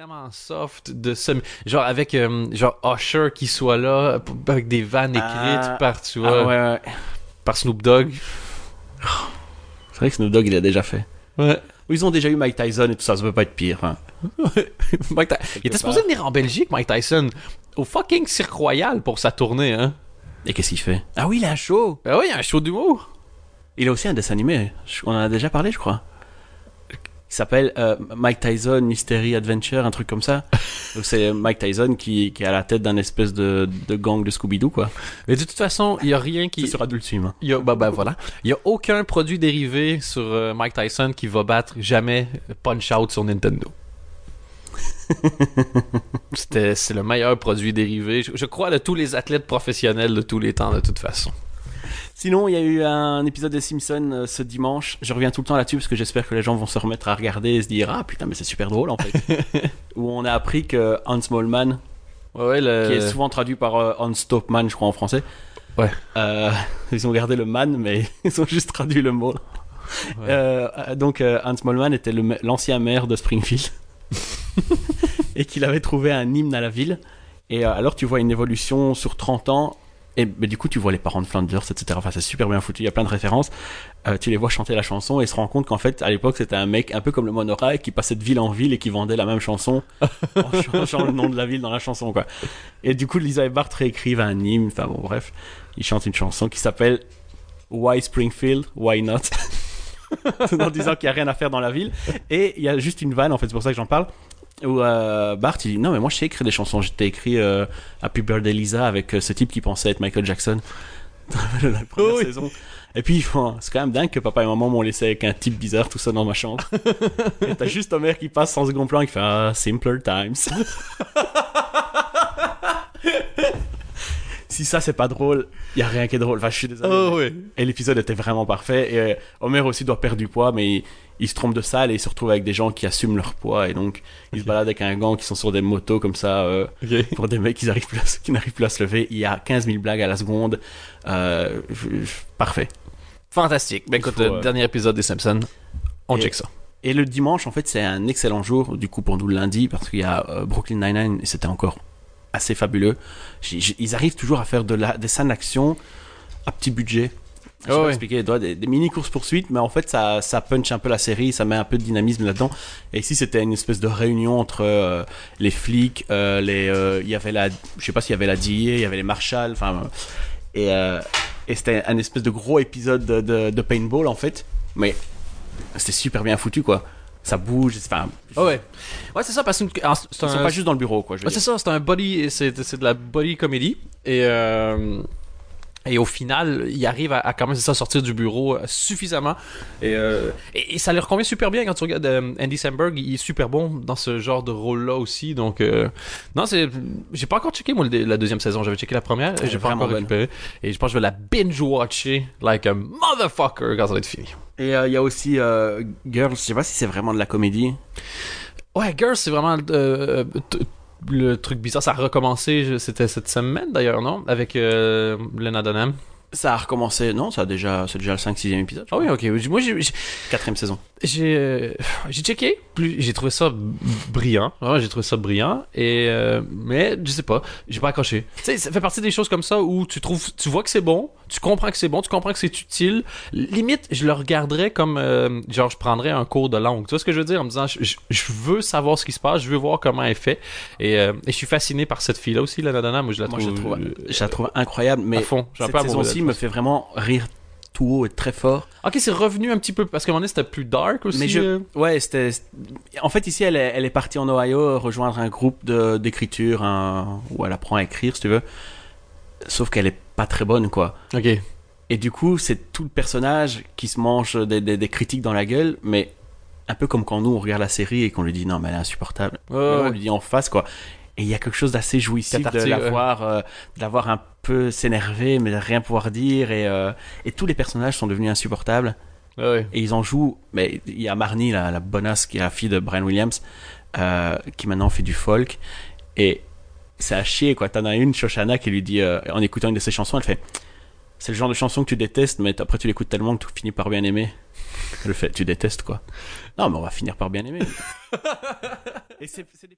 vraiment soft de semi... genre avec euh, genre Usher qui soit là avec des vannes écrites Ah. par tu Ah vois, ouais, ouais. par Snoop Dogg. C'est vrai que Snoop Dogg, il a déjà fait. Ouais. Ils ont déjà eu Mike Tyson et tout ça, ça peut pas être pire. hein. Mike Il était supposé venir en Belgique, Mike Tyson, au fucking Cirque Royal pour sa tournée, hein. Et qu'est-ce qu'il fait? Ah oui, il a un show Ben oui, il a un show d'humour. Il a aussi un dessin animé. On en a déjà parlé, je crois. Il s'appelle euh, Mike Tyson Mystery Adventure, un truc comme ça. C'est Mike Tyson qui, qui est à la tête d'un espèce de, de gang de Scooby-Doo, quoi. Mais de toute façon, il y a rien qui... C'est sur Adult Swim. hein. Il y a, bah, bah, voilà. Il y a aucun produit dérivé sur euh, Mike Tyson qui va battre jamais Punch Out sur Nintendo. C'était, c'est le meilleur produit dérivé, je, je crois, de tous les athlètes professionnels de tous les temps, de toute façon. Sinon, il y a eu un épisode des Simpsons euh, ce dimanche. Je reviens tout le temps là-dessus parce que j'espère que les gens vont se remettre à regarder et se dire Ah putain, mais c'est super drôle en fait. Où on a appris que Hans Moleman, Ouais, ouais, le... qui est souvent traduit par euh, Hans Stopman, je crois en français, Ouais. euh, ils ont gardé le man, mais ils ont juste traduit le mot. Ouais. Euh, euh, donc Hans Moleman était l'ancien maire de Springfield et qu'il avait trouvé un hymne à la ville. Et alors tu vois une évolution sur 30 ans. Et mais du coup, tu vois les parents de Flanders, etc. Enfin, c'est super bien foutu. Il y a plein de références. Euh, tu les vois chanter la chanson et se rend compte qu'en fait, à l'époque, c'était un mec un peu comme le monorail qui passait de ville en ville et qui vendait la même chanson en changeant le nom de la ville dans la chanson, quoi. Et du coup, Lisa et Bart réécrivent un hymne. Enfin bon, bref, ils chantent une chanson qui s'appelle Why Springfield, Why Not? En disant qu'il n'y a rien à faire dans la ville. Et il y a juste une vanne, en fait, c'est pour ça que j'en parle, où euh, Bart il dit Non, mais moi je sais écrire des chansons. J'étais écrit euh, Happy Birthday Lisa avec euh, ce type qui pensait être Michael Jackson dans la première Oui. saison. Et puis, bon, c'est quand même dingue que papa et maman m'ont laissé avec un type bizarre tout ça dans ma chambre. et t'as juste Homer qui passe sans second plan et qui fait Ah, simpler times. si ça c'est pas drôle, il y a rien qui est drôle. Enfin, je suis désolé. Oh. Et l'épisode était vraiment parfait. Et euh, Homer aussi doit perdre du poids, mais il, il se trompe de salle et il se retrouve avec des gens qui assument leur poids. Et donc, il se balade avec un gang qui sont sur des motos comme ça, euh, pour des mecs qui n'arrivent plus, à se- qui n'arrivent plus à se lever. Il y a 15 000 blagues à la seconde. Euh, je- je- parfait. Fantastique. Ben écoute, euh, dernier épisode des Simpsons. On Et- check ça. Et le dimanche, en fait, c'est un excellent jour, du coup, pour nous le lundi, parce qu'il y a Brooklyn Nine-Nine, et c'était encore assez fabuleux. Ils arrivent toujours à faire de la, des scènes d'action à petit budget. Je Oh ouais. expliquer, des, des, mini courses poursuites, mais en fait ça, ça punch un peu la série, ça met un peu de dynamisme là-dedans. Et ici c'était une espèce de réunion entre euh, les flics, euh, les, euh, il y avait la, je sais pas s'il y avait la DIA, il y avait les marshals, enfin, euh, et, et c'était un espèce de gros épisode de, de, de paintball en fait, mais c'était super bien foutu quoi. Ça bouge, enfin, Oh, ouais. Ouais, c'est ça, parce que ah, c'est ils sont un- pas juste dans le bureau quoi. Ouais, c'est ça, c'est un body, c'est c'est de la body comedy et euh, et au final, il arrive à, à quand même ça sortir du bureau euh, suffisamment et, euh, et, et ça leur convient super bien quand tu regardes euh, Andy Samberg, il est super bon dans ce genre de rôle-là aussi. Donc euh, non, c'est j'ai pas encore checké moi la deuxième saison, j'avais checké la première, j'ai pas encore récupéré et je pense que je vais la binge watcher like a motherfucker quand ça va être fini. Et euh, il y a aussi euh, Girls, je sais pas si c'est vraiment de la comédie. Ouais, Girls, c'est vraiment euh, le truc bizarre. Ça a recommencé, c'était cette semaine d'ailleurs, non? Avec Lena Dunham. Ça a recommencé, non, ça a déjà, c'est déjà le 5-6e épisode. je Ah crois. oui, ok. Moi, j'ai- j'ai- Quatrième saison. J'ai euh, j'ai checké. Plus, j'ai trouvé ça brillant. J'ai trouvé ça brillant. Et euh, mais je sais pas, j'ai pas accroché. Tu sais, ça fait partie des choses comme ça où tu trouves, tu vois que c'est bon, tu comprends que c'est bon, tu comprends que c'est utile. Limite, je le regarderais comme euh, genre je prendrais un cours de langue. Tu vois ce que je veux dire? En me disant, je, je- je veux savoir ce qui se passe, je veux voir comment elle fait. Et, euh, et je suis fasciné par cette fille là aussi, la Dana. Moi, je la Moi, trouve, je la trouve, euh, je la trouve incroyable, mais à fond. Cette saison-ci me fait vraiment rire tout haut et très fort. Ok, c'est revenu un petit peu parce qu'à un moment donné c'était plus dark aussi. Mais je- euh. Ouais, c'était. En fait, ici, elle est, elle est partie en Ohio rejoindre un groupe d'écriture, un- où elle apprend à écrire, si tu veux. Sauf qu'elle est pas très bonne, quoi. Ok. Et du coup, c'est tout le personnage qui se mange des, des- des critiques dans la gueule, mais un peu comme quand nous on regarde la série et qu'on lui dit non, mais elle est insupportable. Mais ouais. on lui dit en face, quoi. Et il y a quelque chose d'assez jouissif de Cathartique, la ouais. voir, euh, de la voir un peu s'énerver, mais de rien pouvoir dire. Et, euh, et tous les personnages sont devenus insupportables. Ouais, ouais. Et ils en jouent. Mais il y a Marnie, la, la bonasse, qui est la fille de Brian Williams, euh, qui maintenant fait du folk. Et c'est à chier, quoi. T'en as une, Shoshana, qui lui dit, euh, en écoutant une de ses chansons, elle fait C'est le genre de chanson que tu détestes, mais après tu l'écoutes tellement que tu finis par bien aimer. Elle fait Tu détestes, quoi. Non, mais on va finir par bien aimer. Et c'est c'est des-